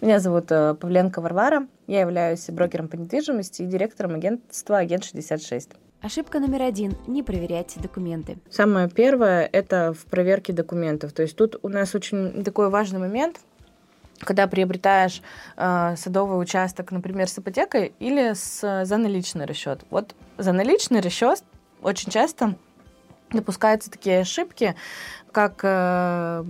Меня зовут э, Павленко Варвара. Я являюсь брокером по недвижимости и директором агентства «Агент 66». Ошибка номер один – не проверяйте документы. Самое первое – это в проверке документов. То есть тут у нас очень такой важный момент, когда приобретаешь э, садовый участок, например, с ипотекой или с, за наличный расчет. Вот за наличный расчет очень часто допускаются такие ошибки, как э,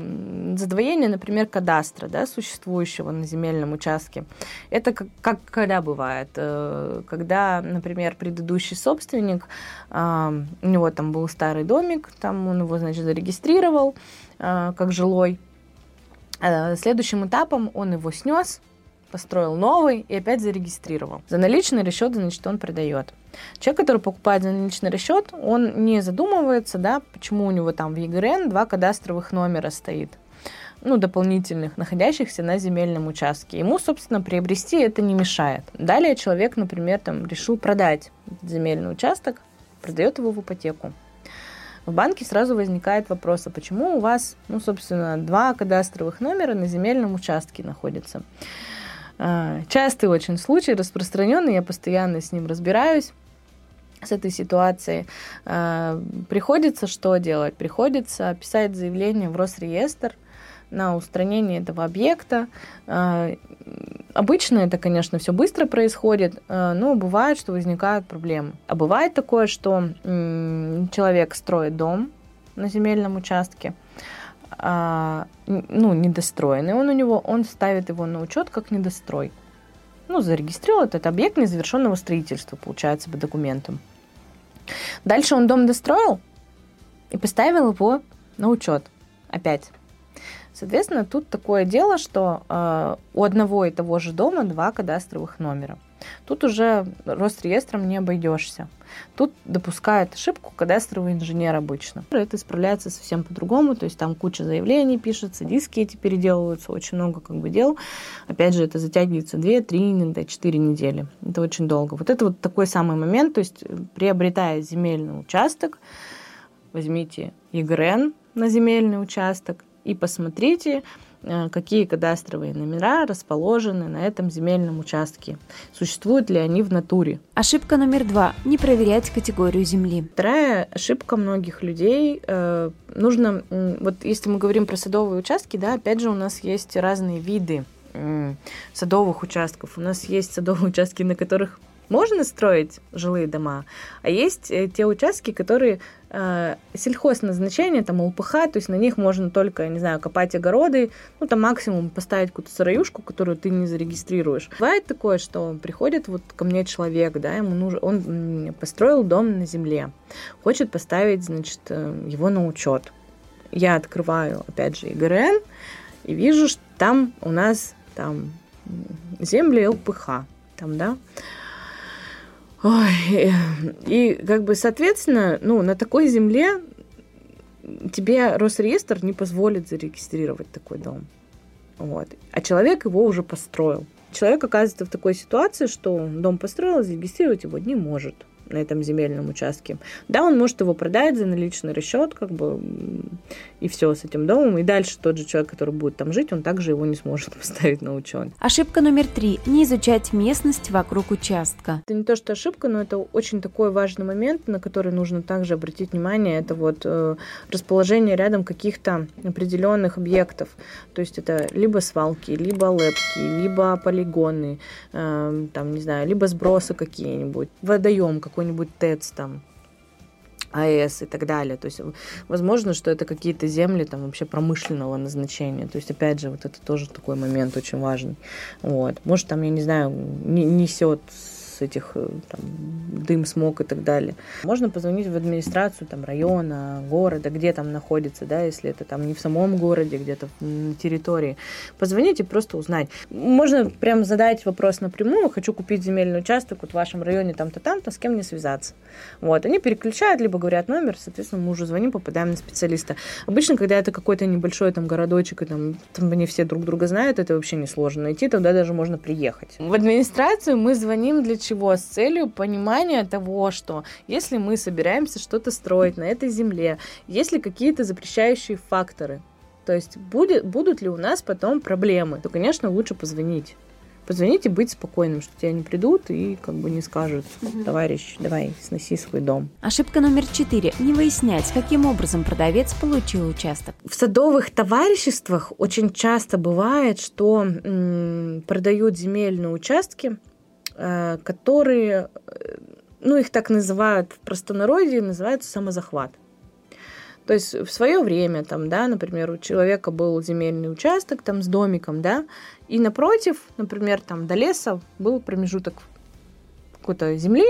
задвоение, например, кадастра, да, существующего на земельном участке. Это как, как когда бывает, э, когда, например, предыдущий собственник, э, у него там был старый домик, там он его, значит, зарегистрировал э, как жилой. Э, следующим этапом он его снес, построил новый и опять зарегистрировал. За наличный расчет, значит, он продает. Человек, который покупает наличный расчет, он не задумывается, да, почему у него там в ЕГРН два кадастровых номера стоит ну, дополнительных, находящихся на земельном участке. Ему, собственно, приобрести это не мешает. Далее человек, например, там, решил продать земельный участок, продает его в ипотеку. В банке сразу возникает вопрос, а почему у вас, ну, собственно, два кадастровых номера на земельном участке находятся? А, частый очень случай, распространенный, я постоянно с ним разбираюсь с этой ситуацией. А, приходится что делать? Приходится писать заявление в Росреестр на устранение этого объекта. А, обычно это, конечно, все быстро происходит, но бывает, что возникают проблемы. А бывает такое, что человек строит дом на земельном участке, а, ну, недостроенный он у него, он ставит его на учет как недострой. Ну, зарегистрировал этот объект незавершенного строительства, получается, по документам. Дальше он дом достроил и поставил его на учет опять. Соответственно, тут такое дело, что э, у одного и того же дома два кадастровых номера – Тут уже Росреестром не обойдешься. Тут допускает ошибку кадастровый инженер обычно. Это исправляется совсем по-другому, то есть там куча заявлений пишется, диски эти переделываются, очень много как бы дел. Опять же, это затягивается 2, 3, иногда 4 недели. Это очень долго. Вот это вот такой самый момент, то есть приобретая земельный участок, возьмите ЕГРН на земельный участок и посмотрите, Э, какие кадастровые номера расположены на этом земельном участке, существуют ли они в натуре. Ошибка номер два – не проверять категорию земли. Вторая ошибка многих людей э, нужно, вот если мы говорим про садовые участки, да, опять же у нас есть разные виды садовых участков. У нас есть садовые участки, на которых можно строить жилые дома, а есть э, те участки, которые э, сельхозназначения, там ЛПХ, то есть на них можно только, не знаю, копать огороды, ну там максимум поставить какую-то сыроюшку, которую ты не зарегистрируешь. Бывает такое, что приходит вот ко мне человек, да, ему нужен, он построил дом на земле, хочет поставить, значит, э, его на учет. Я открываю, опять же, ИГРН и вижу, что там у нас там земли ЛПХ, там, да, Ой, и как бы, соответственно, ну, на такой земле тебе Росреестр не позволит зарегистрировать такой дом. Вот. А человек его уже построил. Человек оказывается в такой ситуации, что дом построил, зарегистрировать его не может на этом земельном участке. Да, он может его продать за наличный расчет, как бы, и все с этим домом. И дальше тот же человек, который будет там жить, он также его не сможет поставить на учет. Ошибка номер три. Не изучать местность вокруг участка. Это не то, что ошибка, но это очень такой важный момент, на который нужно также обратить внимание. Это вот э, расположение рядом каких-то определенных объектов. То есть это либо свалки, либо лепки, либо полигоны, э, там, не знаю, либо сбросы какие-нибудь, водоем какой какой-нибудь ТЭЦ там, АЭС и так далее. То есть, возможно, что это какие-то земли там вообще промышленного назначения. То есть, опять же, вот это тоже такой момент очень важный. Вот. Может, там, я не знаю, несет этих э, там, дым, смог и так далее. Можно позвонить в администрацию там, района, города, где там находится, да, если это там не в самом городе, где-то на территории. Позвоните, просто узнать. Можно прям задать вопрос напрямую, хочу купить земельный участок вот в вашем районе там-то, там-то, с кем мне связаться. Вот, они переключают, либо говорят номер, соответственно, мы уже звоним, попадаем на специалиста. Обычно, когда это какой-то небольшой там городочек, и там, там они все друг друга знают, это вообще несложно найти, тогда даже можно приехать. В администрацию мы звоним для чего? Чего? С целью понимания того, что если мы собираемся что-то строить на этой земле, есть ли какие-то запрещающие факторы, То есть будет, будут ли у нас потом проблемы, то, конечно, лучше позвонить позвонить и быть спокойным, что тебя не придут и как бы не скажут, товарищ, давай сноси свой дом. Ошибка номер четыре. Не выяснять, каким образом продавец получил участок. В садовых товариществах очень часто бывает, что м, продают земельные участки, которые, э, ну их так называют в простонародье, называются самозахват. То есть в свое время, там, да, например, у человека был земельный участок там с домиком, да, и напротив, например, там до леса был промежуток какой-то земли,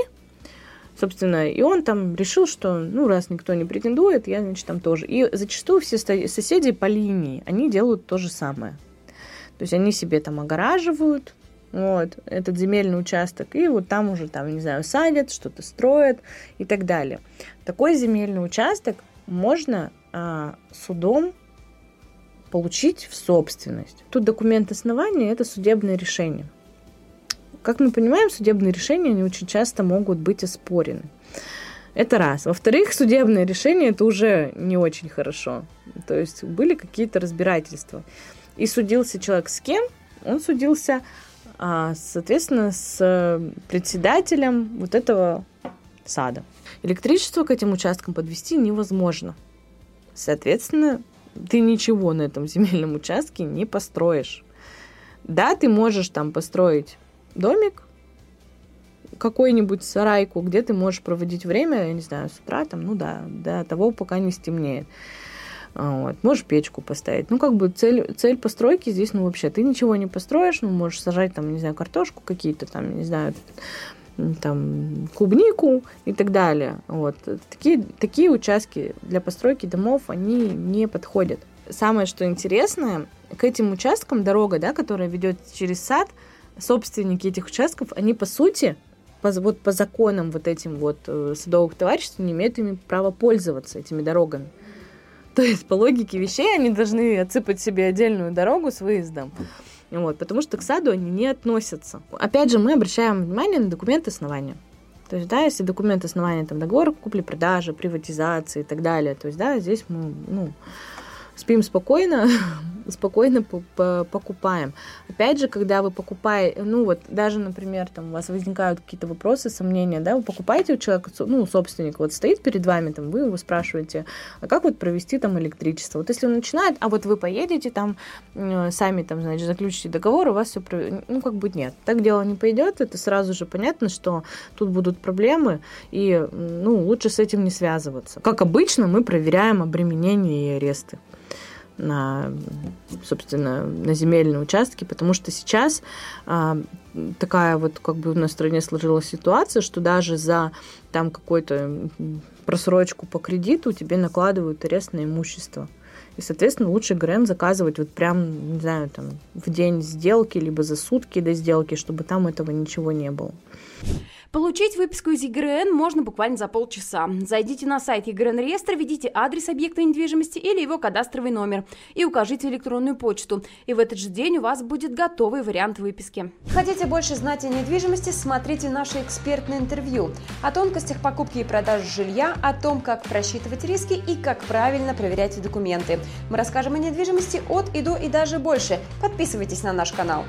собственно, и он там решил, что, ну, раз никто не претендует, я, значит, там тоже. И зачастую все соседи по линии, они делают то же самое. То есть они себе там огораживают, вот, этот земельный участок, и вот там уже, там, не знаю, садят, что-то строят и так далее. Такой земельный участок можно а, судом получить в собственность. Тут документ основания – это судебное решение. Как мы понимаем, судебные решения, они очень часто могут быть оспорены. Это раз. Во-вторых, судебное решение – это уже не очень хорошо. То есть были какие-то разбирательства. И судился человек с кем? Он судился, соответственно, с председателем вот этого сада. Электричество к этим участкам подвести невозможно. Соответственно, ты ничего на этом земельном участке не построишь. Да, ты можешь там построить домик, какой-нибудь сарайку, где ты можешь проводить время, я не знаю, с утра там, ну да, до того, пока не стемнеет. Вот. Можешь печку поставить. Ну, как бы цель, цель постройки здесь, ну, вообще, ты ничего не построишь, ну, можешь сажать там, не знаю, картошку какие-то там, не знаю, там, клубнику и так далее. Вот. Такие, такие участки для постройки домов, они не подходят. Самое, что интересное, к этим участкам дорога, да, которая ведет через сад, собственники этих участков, они по сути, по, вот по законам вот этим вот э, садовых товариществ не имеют ими права пользоваться этими дорогами. То есть по логике вещей они должны отсыпать себе отдельную дорогу с выездом. Вот, потому что к саду они не относятся. Опять же, мы обращаем внимание на документы основания. То есть, да, если документ основания, там, договор купли-продажи, приватизации и так далее, то есть, да, здесь мы, ну, спим спокойно, спокойно покупаем. Опять же, когда вы покупаете, ну вот даже, например, там у вас возникают какие-то вопросы, сомнения, да, вы покупаете у человека, ну, собственник вот стоит перед вами, там, вы его спрашиваете, а как вот провести там электричество? Вот если он начинает, а вот вы поедете там, сами там, значит, заключите договор, у вас все, ну, как бы нет. Так дело не пойдет, это сразу же понятно, что тут будут проблемы, и, ну, лучше с этим не связываться. Как обычно, мы проверяем обременение и аресты на, собственно, на земельные участки, потому что сейчас а, такая вот как бы в стране сложилась ситуация, что даже за там какую-то просрочку по кредиту тебе накладывают арест на имущество. И, соответственно, лучше ГРН заказывать вот прям, не знаю, там, в день сделки, либо за сутки до сделки, чтобы там этого ничего не было. Получить выписку из ЕГРН можно буквально за полчаса. Зайдите на сайт ЕГРН реестра, введите адрес объекта недвижимости или его кадастровый номер и укажите электронную почту. И в этот же день у вас будет готовый вариант выписки. Хотите больше знать о недвижимости? Смотрите наше экспертное интервью о тонкостях покупки и продажи жилья, о том, как просчитывать риски и как правильно проверять документы. Мы расскажем о недвижимости от и до и даже больше. Подписывайтесь на наш канал.